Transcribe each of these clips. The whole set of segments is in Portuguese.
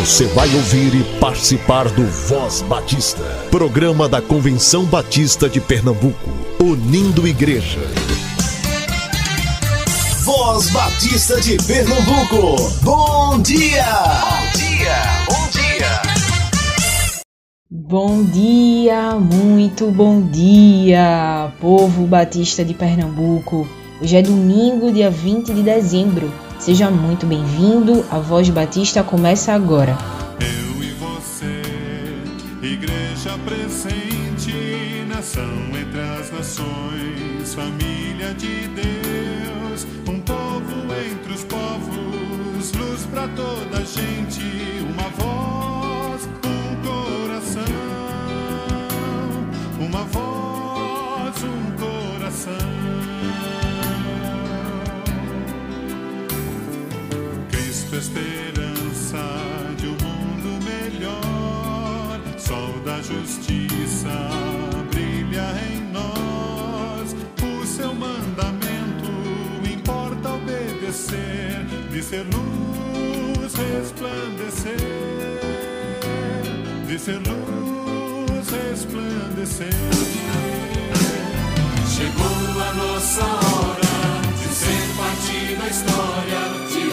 Você vai ouvir e participar do Voz Batista, programa da Convenção Batista de Pernambuco, unindo igreja. Voz Batista de Pernambuco, bom dia! Bom dia, bom dia! Bom dia, muito bom dia, povo batista de Pernambuco. Hoje é domingo, dia 20 de dezembro. Seja muito bem-vindo. A Voz Batista começa agora. Eu e você, igreja presente, nação entre as nações, família de Deus, um povo entre os povos, luz para toda a gente, uma voz, um coração, uma voz, um coração. Cristo, esperança de um mundo melhor, sol da justiça brilha em nós. O seu mandamento importa obedecer, de ser luz resplandecer, de ser luz resplandecer. Chegou a nossa hora de ser parte da história, de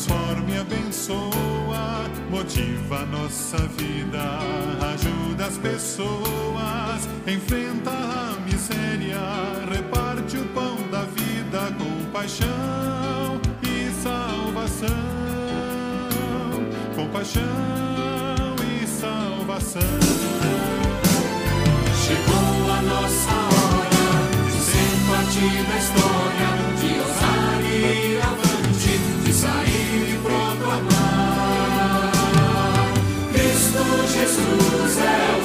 transforma e abençoa, motiva a nossa vida, ajuda as pessoas, enfrenta a miséria, reparte o pão da vida com paixão e salvação, com paixão e salvação. Chegou a nossa hora de ser parte da história, Jesus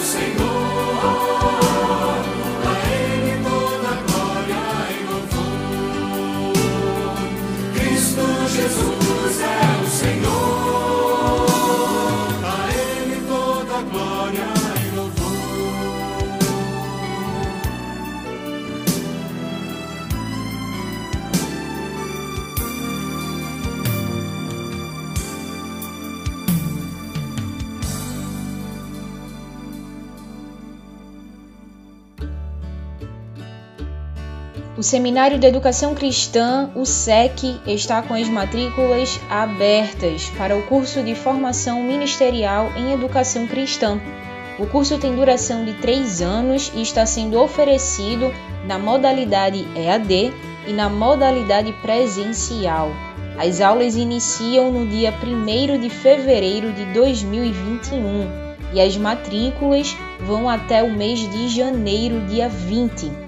Seminário de Educação Cristã, o SEC, está com as matrículas abertas para o curso de formação ministerial em Educação Cristã. O curso tem duração de três anos e está sendo oferecido na modalidade EAD e na modalidade presencial. As aulas iniciam no dia 1 de fevereiro de 2021 e as matrículas vão até o mês de janeiro, dia 20.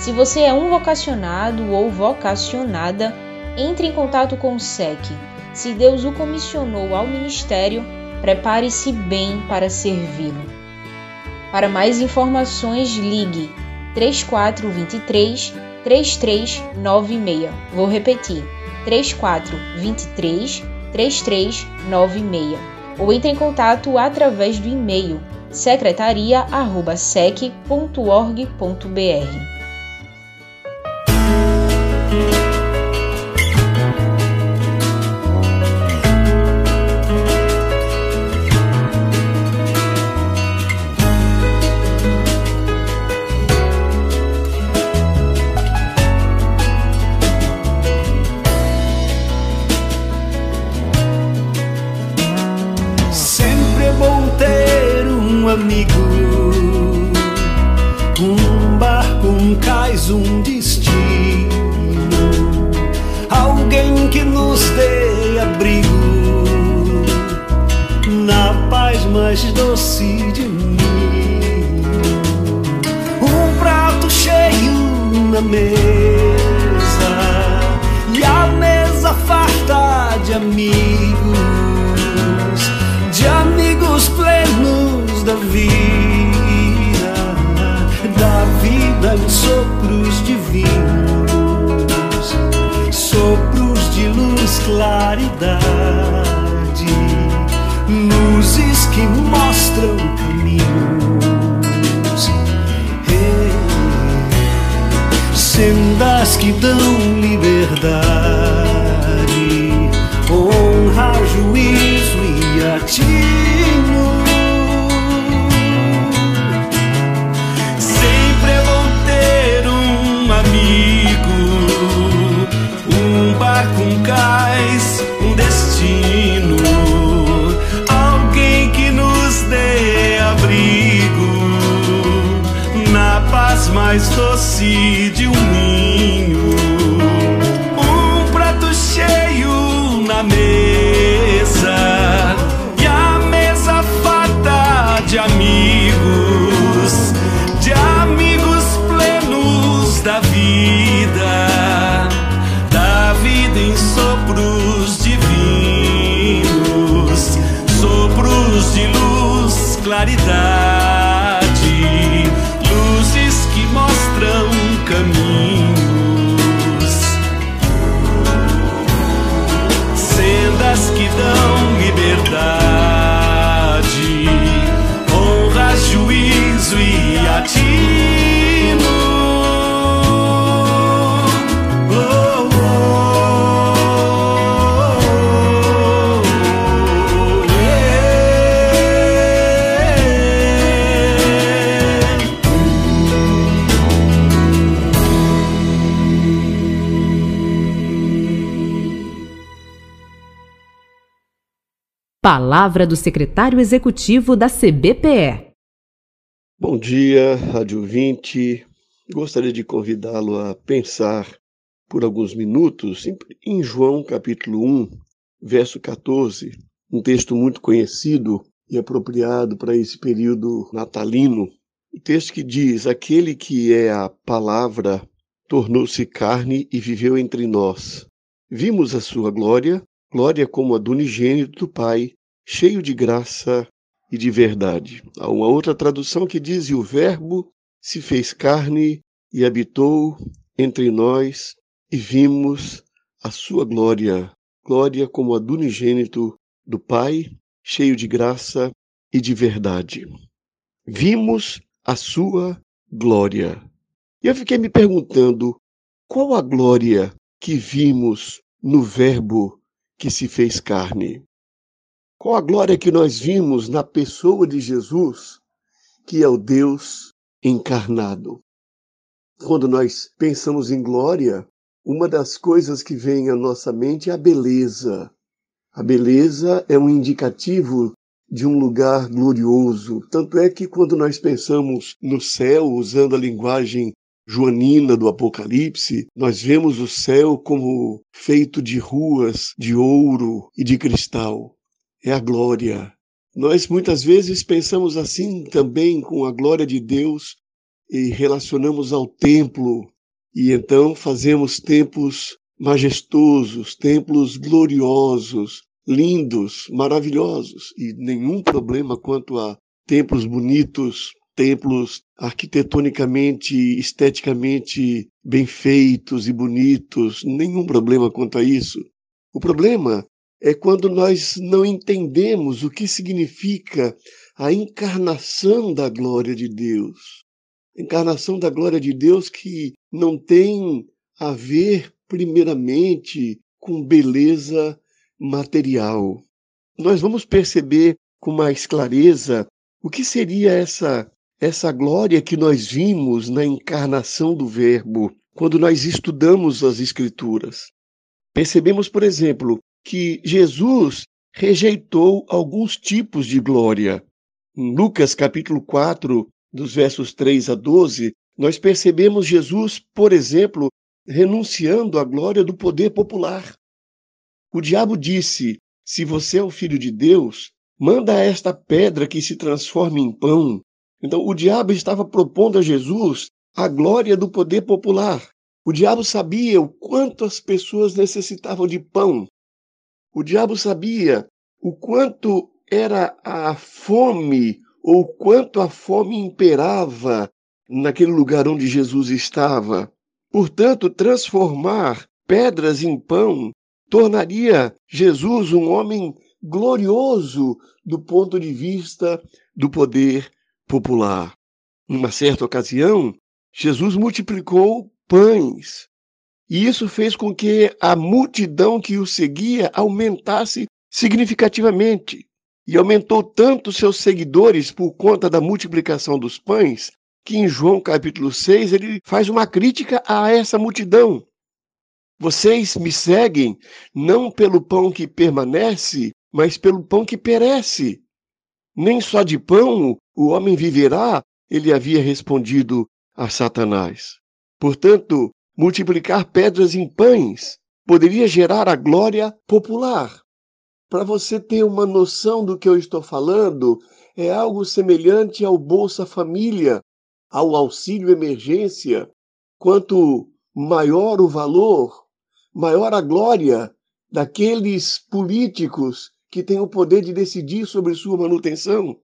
Se você é um vocacionado ou vocacionada, entre em contato com o SEC. Se Deus o comissionou ao ministério, prepare-se bem para servi-lo. Para mais informações, ligue 3423 3396. Vou repetir: 3423 3396. Ou entre em contato através do e-mail secretaria@sec.org.br. mais doce de mim. Um prato cheio na mesa e a mesa farta de amigos vida, da vida em sopros divinos, sopros de luz, claridade, que mostram caminhos, sendas que dão liberdade, de um Palavra do secretário executivo da CBPE. Bom dia, Rádio 20. Gostaria de convidá-lo a pensar por alguns minutos em- João capítulo 1, verso 14, um texto muito conhecido e apropriado para esse período natalino. O texto que diz: Aquele que é a palavra tornou-se carne e viveu entre nós. Vimos a sua glória, glória como a do unigênito do Pai, cheio de graça e de verdade. Há uma outra tradução que diz: E o Verbo se fez carne e habitou entre nós, e vimos a sua glória, glória como a do unigênito do Pai, cheio de graça e de verdade. Vimos a sua glória. E eu fiquei me perguntando qual a glória que vimos no Verbo que se fez carne. Qual a glória que nós vimos na pessoa de Jesus, que é o Deus encarnado? Quando nós pensamos em glória, uma das coisas que vem à nossa mente é a beleza. A beleza é um indicativo de um lugar glorioso. Tanto é que quando nós pensamos no céu, usando a linguagem joanina do Apocalipse, nós vemos o céu como feito de ruas de ouro e de cristal é a glória. Nós muitas vezes pensamos assim também com a glória de Deus e relacionamos ao templo, e então fazemos templos majestosos, templos gloriosos, lindos, maravilhosos, e nenhum problema quanto a templos bonitos, templos arquitetonicamente, esteticamente bem feitos e bonitos, nenhum problema quanto a isso. O problema é quando nós não entendemos o que significa a encarnação da glória de Deus. Encarnação da glória de Deus que não tem a ver, primeiramente, com beleza material. Nós vamos perceber com mais clareza o que seria essa essa glória que nós vimos na encarnação do Verbo quando nós estudamos as Escrituras. Percebemos, por exemplo, que Jesus rejeitou alguns tipos de glória. Em Lucas capítulo 4, dos versos 3 a 12, nós percebemos Jesus, por exemplo, renunciando à glória do poder popular. O diabo disse: Se você é o filho de Deus, manda esta pedra que se transforme em pão. Então, o diabo estava propondo a Jesus a glória do poder popular. O diabo sabia o quanto as pessoas necessitavam de pão. O diabo sabia o quanto era a fome ou quanto a fome imperava naquele lugar onde Jesus estava. Portanto, transformar pedras em pão tornaria Jesus um homem glorioso do ponto de vista do poder popular. Numa certa ocasião, Jesus multiplicou pães, e isso fez com que a multidão que o seguia aumentasse significativamente. E aumentou tanto seus seguidores por conta da multiplicação dos pães, que em João capítulo 6 ele faz uma crítica a essa multidão. Vocês me seguem não pelo pão que permanece, mas pelo pão que perece. Nem só de pão o homem viverá, ele havia respondido a Satanás. Portanto, multiplicar pedras em pães poderia gerar a glória popular. Para você ter uma noção do que eu estou falando, é algo semelhante ao Bolsa Família, ao auxílio emergência. Quanto maior o valor, maior a glória daqueles políticos que têm o poder de decidir sobre sua manutenção.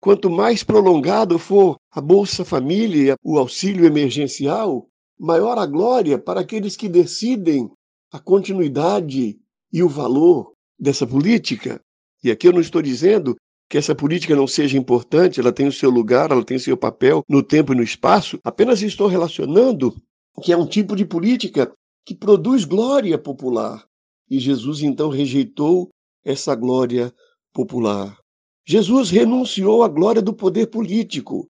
Quanto mais prolongado for a Bolsa Família, o auxílio emergencial, maior a glória para aqueles que decidem a continuidade e o valor dessa política. E aqui eu não estou dizendo que essa política não seja importante, ela tem o seu lugar, ela tem o seu papel no tempo e no espaço, apenas estou relacionando que é um tipo de política que produz glória popular. E Jesus então rejeitou essa glória popular. Jesus renunciou à glória do poder político.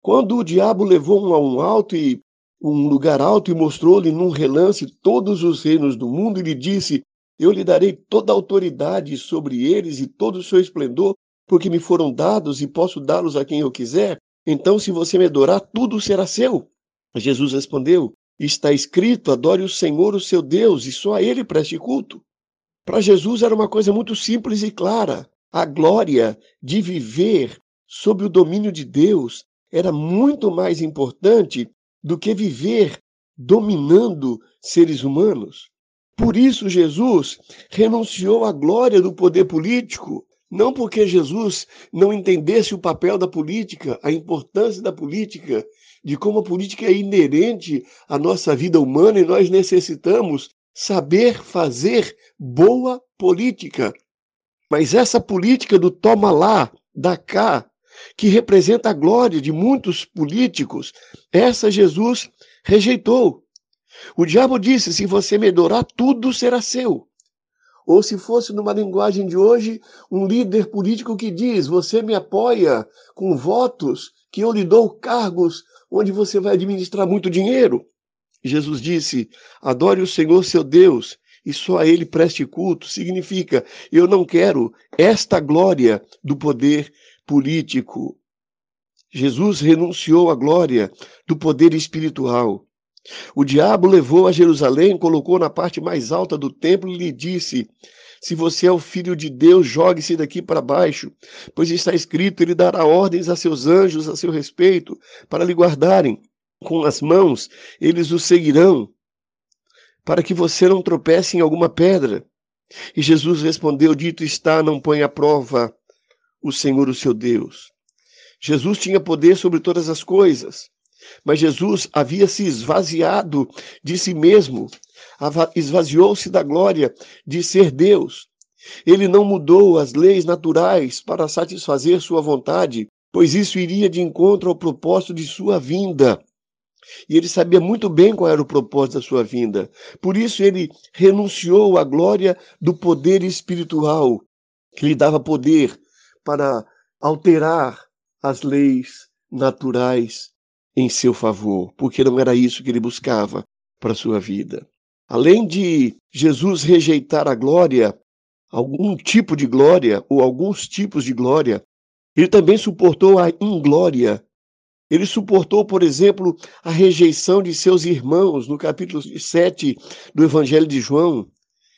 Quando o diabo levou-o a um alto e um lugar alto e mostrou-lhe num relance todos os reinos do mundo e lhe disse: Eu lhe darei toda a autoridade sobre eles e todo o seu esplendor, porque me foram dados e posso dá-los a quem eu quiser. Então, se você me adorar, tudo será seu. Jesus respondeu: Está escrito: adore o Senhor, o seu Deus, e só a ele preste culto. Para Jesus era uma coisa muito simples e clara. A glória de viver sob o domínio de Deus era muito mais importante do que viver dominando seres humanos. Por isso, Jesus renunciou à glória do poder político, não porque Jesus não entendesse o papel da política, a importância da política, de como a política é inerente à nossa vida humana e nós necessitamos saber fazer boa política. Mas essa política do toma lá, dá cá, que representa a glória de muitos políticos, essa Jesus rejeitou. O diabo disse: se você me adorar, tudo será seu. Ou se fosse numa linguagem de hoje, um líder político que diz: você me apoia com votos, que eu lhe dou cargos onde você vai administrar muito dinheiro. Jesus disse: adore o Senhor seu Deus e só a ele preste culto. Significa: eu não quero esta glória do poder político. Jesus renunciou à glória do poder espiritual. O diabo levou a Jerusalém, colocou na parte mais alta do templo e lhe disse: Se você é o filho de Deus, jogue-se daqui para baixo, pois está escrito: Ele dará ordens a seus anjos a seu respeito, para lhe guardarem. Com as mãos, eles o seguirão, para que você não tropece em alguma pedra. E Jesus respondeu: Dito está, não põe à prova o Senhor, o seu Deus. Jesus tinha poder sobre todas as coisas, mas Jesus havia se esvaziado de si mesmo, esvaziou-se da glória de ser Deus. Ele não mudou as leis naturais para satisfazer sua vontade, pois isso iria de encontro ao propósito de sua vinda. E ele sabia muito bem qual era o propósito da sua vinda. Por isso ele renunciou à glória do poder espiritual, que lhe dava poder para alterar as leis naturais em seu favor, porque não era isso que ele buscava para sua vida. Além de Jesus rejeitar a glória, algum tipo de glória ou alguns tipos de glória, ele também suportou a inglória. Ele suportou, por exemplo, a rejeição de seus irmãos no capítulo 7 do Evangelho de João.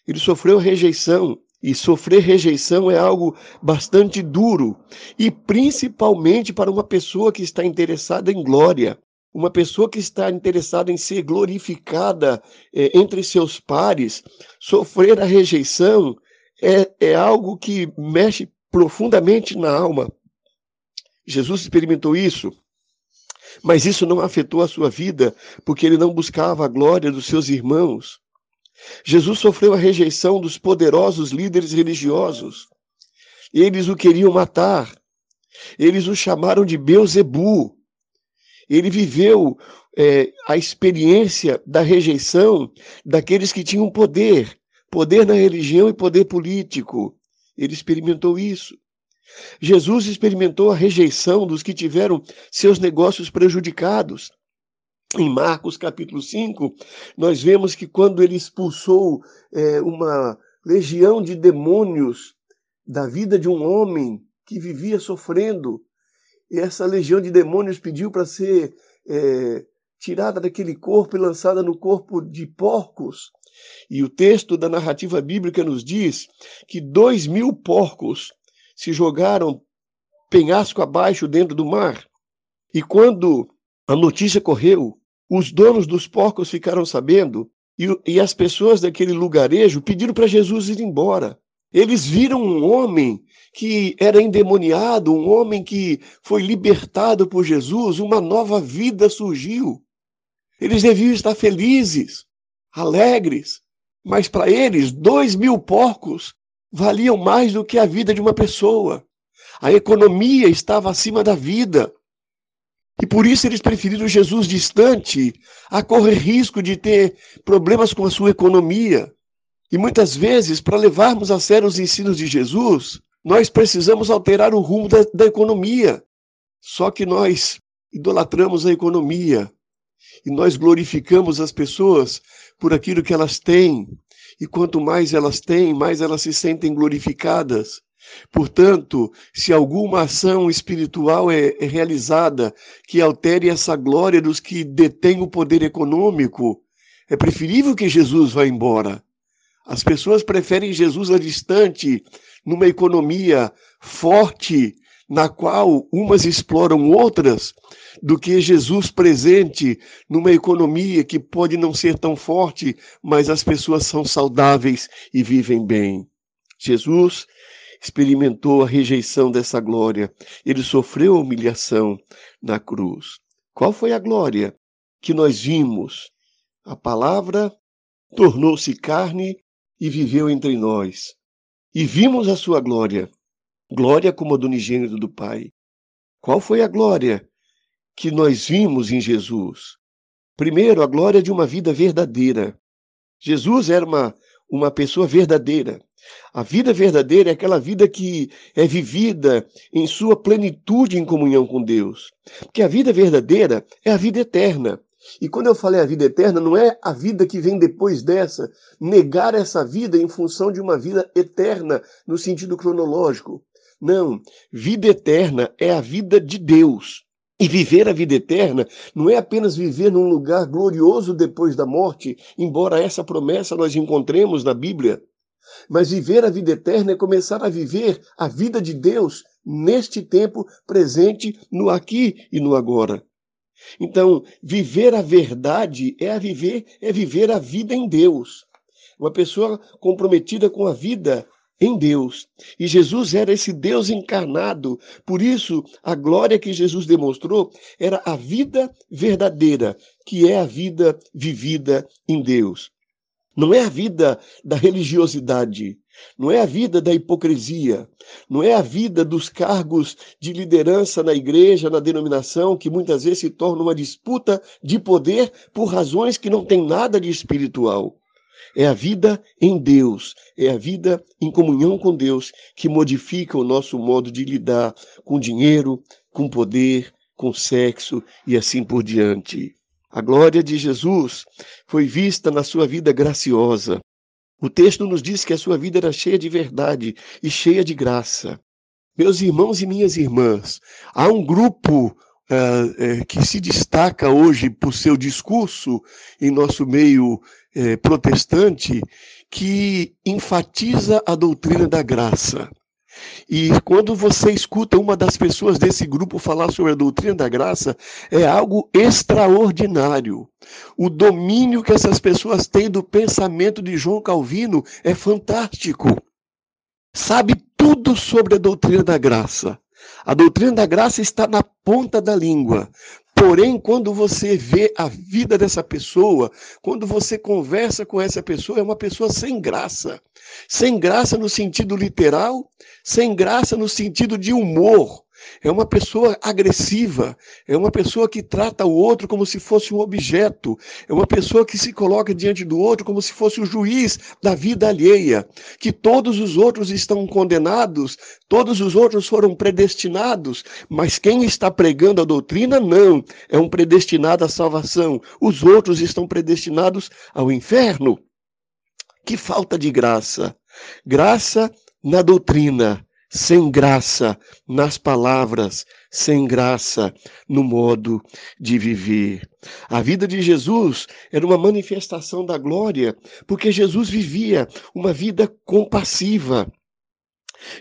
Ele sofreu rejeição. E sofrer rejeição é algo bastante duro, e principalmente para uma pessoa que está interessada em glória, uma pessoa que está interessada em ser glorificada é, entre seus pares, sofrer a rejeição é, é algo que mexe profundamente na alma. Jesus experimentou isso. Mas isso não afetou a sua vida, porque ele não buscava a glória dos seus irmãos. Jesus sofreu a rejeição dos poderosos líderes religiosos. Eles o queriam matar. Eles o chamaram de Beuzebu. Ele viveu é, a experiência da rejeição daqueles que tinham poder, poder na religião e poder político. Ele experimentou isso. Jesus experimentou a rejeição dos que tiveram seus negócios prejudicados. Em Marcos capítulo 5, nós vemos que quando ele expulsou é, uma legião de demônios da vida de um homem que vivia sofrendo, e essa legião de demônios pediu para ser é, tirada daquele corpo e lançada no corpo de porcos. E o texto da narrativa bíblica nos diz que dois mil porcos se jogaram penhasco abaixo dentro do mar. E quando a notícia correu, os donos dos porcos ficaram sabendo e, e as pessoas daquele lugarejo pediram para Jesus ir embora. Eles viram um homem que era endemoniado, um homem que foi libertado por Jesus, uma nova vida surgiu. Eles deviam estar felizes, alegres, mas para eles, dois mil porcos valiam mais do que a vida de uma pessoa. A economia estava acima da vida. E por isso eles preferiram Jesus distante a correr risco de ter problemas com a sua economia. E muitas vezes, para levarmos a sério os ensinos de Jesus, nós precisamos alterar o rumo da, da economia. Só que nós idolatramos a economia e nós glorificamos as pessoas por aquilo que elas têm, e quanto mais elas têm, mais elas se sentem glorificadas. Portanto, se alguma ação espiritual é, é realizada que altere essa glória dos que detêm o poder econômico, é preferível que Jesus vá embora. As pessoas preferem Jesus a distante, numa economia forte, na qual umas exploram outras, do que Jesus presente numa economia que pode não ser tão forte, mas as pessoas são saudáveis e vivem bem. Jesus experimentou a rejeição dessa glória, ele sofreu a humilhação na cruz. Qual foi a glória que nós vimos? A palavra tornou-se carne e viveu entre nós. E vimos a sua glória, glória como a do unigênito do Pai. Qual foi a glória que nós vimos em Jesus? Primeiro, a glória de uma vida verdadeira. Jesus era uma, uma pessoa verdadeira. A vida verdadeira é aquela vida que é vivida em sua plenitude em comunhão com Deus. Porque a vida verdadeira é a vida eterna. E quando eu falei a vida eterna, não é a vida que vem depois dessa, negar essa vida em função de uma vida eterna no sentido cronológico. Não, vida eterna é a vida de Deus. E viver a vida eterna não é apenas viver num lugar glorioso depois da morte, embora essa promessa nós encontremos na Bíblia. Mas viver a vida eterna é começar a viver a vida de Deus neste tempo presente, no aqui e no agora. Então, viver a verdade é a viver é viver a vida em Deus. Uma pessoa comprometida com a vida em Deus. E Jesus era esse Deus encarnado. Por isso, a glória que Jesus demonstrou era a vida verdadeira, que é a vida vivida em Deus. Não é a vida da religiosidade, não é a vida da hipocrisia, não é a vida dos cargos de liderança na igreja, na denominação, que muitas vezes se torna uma disputa de poder por razões que não têm nada de espiritual. É a vida em Deus, é a vida em comunhão com Deus que modifica o nosso modo de lidar com dinheiro, com poder, com sexo e assim por diante. A glória de Jesus foi vista na sua vida graciosa. O texto nos diz que a sua vida era cheia de verdade e cheia de graça. Meus irmãos e minhas irmãs, há um grupo uh, uh, que se destaca hoje por seu discurso em nosso meio é, protestante que enfatiza a doutrina da graça. E quando você escuta uma das pessoas desse grupo falar sobre a doutrina da graça, é algo extraordinário. O domínio que essas pessoas têm do pensamento de João Calvino é fantástico. Sabe tudo sobre a doutrina da graça A doutrina da graça está na ponta da língua. Porém, quando você vê a vida dessa pessoa, quando você conversa com essa pessoa, é uma pessoa sem graça. Sem graça no sentido literal, sem graça no sentido de humor. É uma pessoa agressiva, é uma pessoa que trata o outro como se fosse um objeto, é uma pessoa que se coloca diante do outro como se fosse o juiz da vida alheia, que todos os outros estão condenados, todos os outros foram predestinados, mas quem está pregando a doutrina, não, é um predestinado à salvação, os outros estão predestinados ao inferno. Que falta de graça! Graça na doutrina sem graça nas palavras, sem graça no modo de viver. A vida de Jesus era uma manifestação da glória, porque Jesus vivia uma vida compassiva.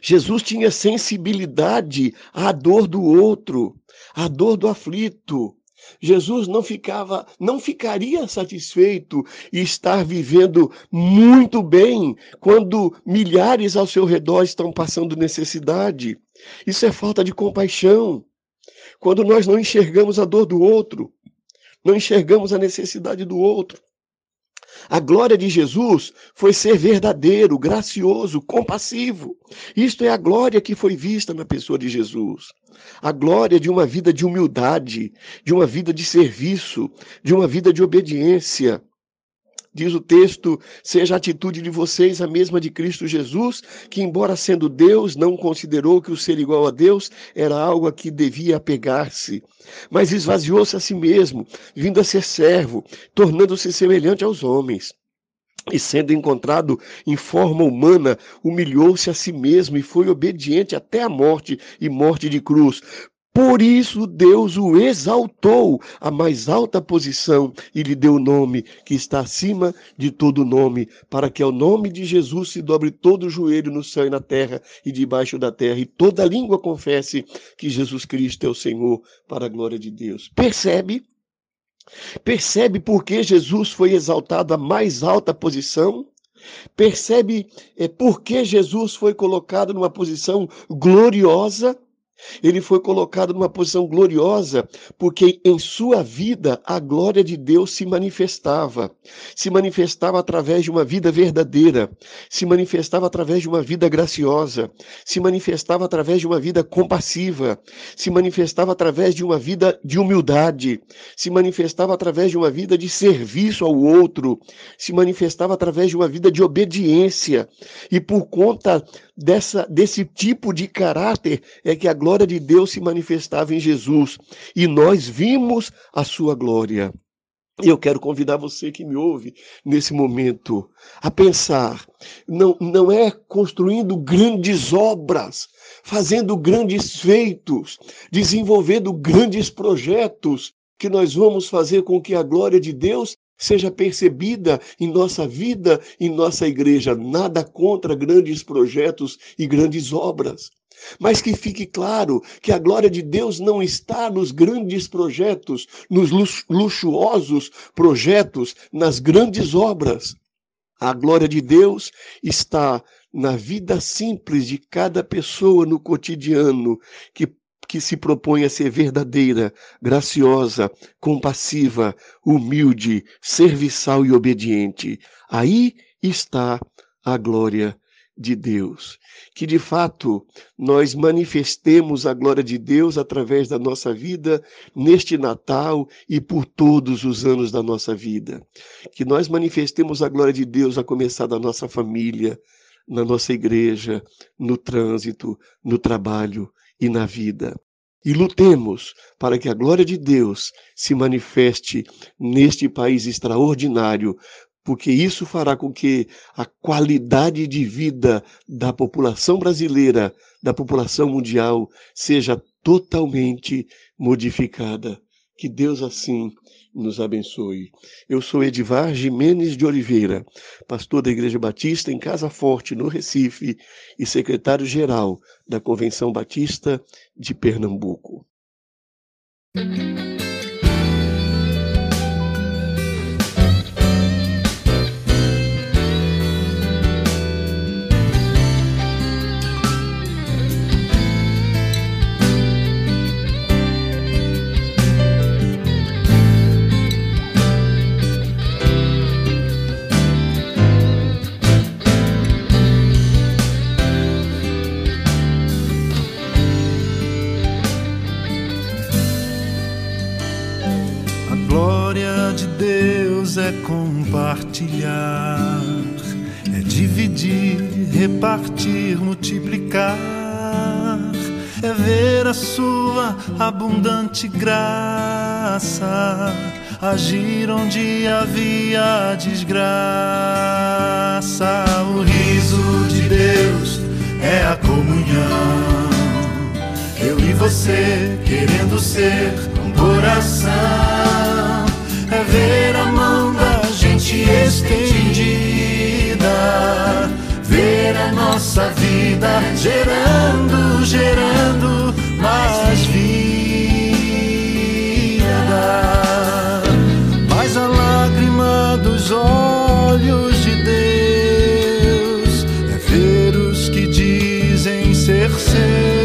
Jesus tinha sensibilidade à dor do outro, à dor do aflito. Jesus não ficava, não ficaria satisfeito e estar vivendo muito bem quando milhares ao seu redor estão passando necessidade. Isso é falta de compaixão. Quando nós não enxergamos a dor do outro, não enxergamos a necessidade do outro. A glória de Jesus foi ser verdadeiro, gracioso, compassivo. Isto é a glória que foi vista na pessoa de Jesus. A glória de uma vida de humildade, de uma vida de serviço, de uma vida de obediência. Diz o texto: seja a atitude de vocês a mesma de Cristo Jesus, que, embora sendo Deus, não considerou que o ser igual a Deus era algo a que devia apegar-se, mas esvaziou-se a si mesmo, vindo a ser servo, tornando-se semelhante aos homens. E sendo encontrado em forma humana, humilhou-se a si mesmo e foi obediente até a morte e morte de cruz. Por isso Deus o exaltou à mais alta posição e lhe deu o nome que está acima de todo nome, para que ao nome de Jesus se dobre todo o joelho no céu e na terra e debaixo da terra, e toda língua confesse que Jesus Cristo é o Senhor, para a glória de Deus. Percebe? Percebe por que Jesus foi exaltado à mais alta posição? Percebe é, por que Jesus foi colocado numa posição gloriosa? Ele foi colocado numa posição gloriosa, porque em sua vida a glória de Deus se manifestava. Se manifestava através de uma vida verdadeira, se manifestava através de uma vida graciosa, se manifestava através de uma vida compassiva, se manifestava através de uma vida de humildade, se manifestava através de uma vida de serviço ao outro, se manifestava através de uma vida de obediência. E por conta dessa, desse tipo de caráter é que a glória de Deus se manifestava em Jesus e nós vimos a sua glória. Eu quero convidar você que me ouve nesse momento a pensar, não, não é construindo grandes obras, fazendo grandes feitos, desenvolvendo grandes projetos que nós vamos fazer com que a glória de Deus seja percebida em nossa vida, em nossa igreja. Nada contra grandes projetos e grandes obras. Mas que fique claro que a glória de Deus não está nos grandes projetos, nos luxuosos projetos, nas grandes obras. A glória de Deus está na vida simples de cada pessoa no cotidiano, que que se propõe a ser verdadeira, graciosa, compassiva, humilde, serviçal e obediente. Aí está a glória de Deus. Que de fato nós manifestemos a glória de Deus através da nossa vida neste Natal e por todos os anos da nossa vida. Que nós manifestemos a glória de Deus a começar da nossa família, na nossa igreja, no trânsito, no trabalho, e na vida. E lutemos para que a glória de Deus se manifeste neste país extraordinário, porque isso fará com que a qualidade de vida da população brasileira, da população mundial, seja totalmente modificada. Que Deus assim nos abençoe. Eu sou Edivar Jimenez de Oliveira, pastor da Igreja Batista em Casa Forte, no Recife, e secretário-geral da Convenção Batista de Pernambuco. Compartilhar, é dividir, repartir, multiplicar, é ver a sua abundante graça agir onde havia desgraça. O riso de Deus é a comunhão. Eu e você querendo ser um coração. É ver a mão estendida. Ver a nossa vida gerando, gerando mais vida. Mas a lágrima dos olhos de Deus é ver os que dizem ser seus,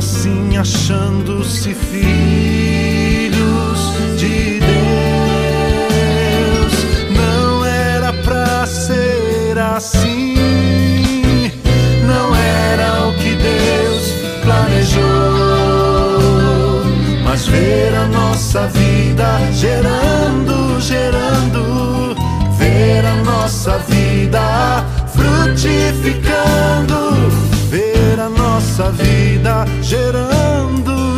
assim achando-se filhos de Deus. Não era pra ser assim, não era o que Deus planejou. Mas ver a nossa vida gerando, gerando, ver a nossa vida frutificando, vida gerando,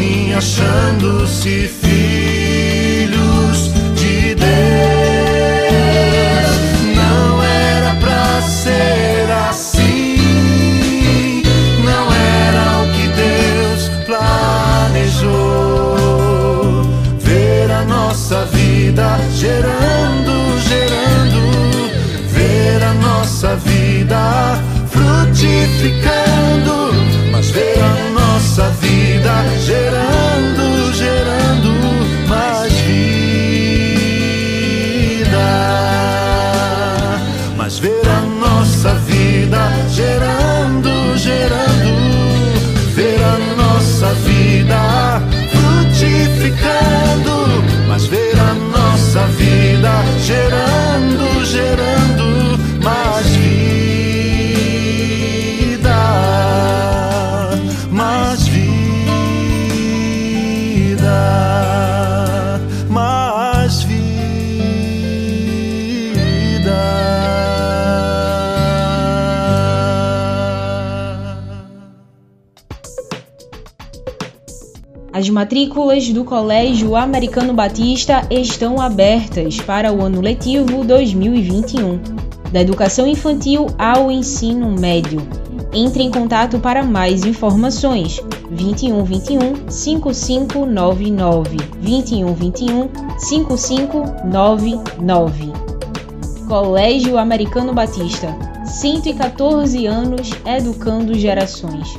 assim achando-se filhos de Deus. Não era pra ser assim, não era o que Deus planejou. Ver a nossa vida gerando, gerando, ver a nossa vida frutificando, matrículas do Colégio Americano Batista estão abertas para o ano letivo 2021, da educação infantil ao ensino médio. Entre em contato para mais informações 21 21 5599 21 21 5599 Colégio Americano Batista 114 anos educando gerações.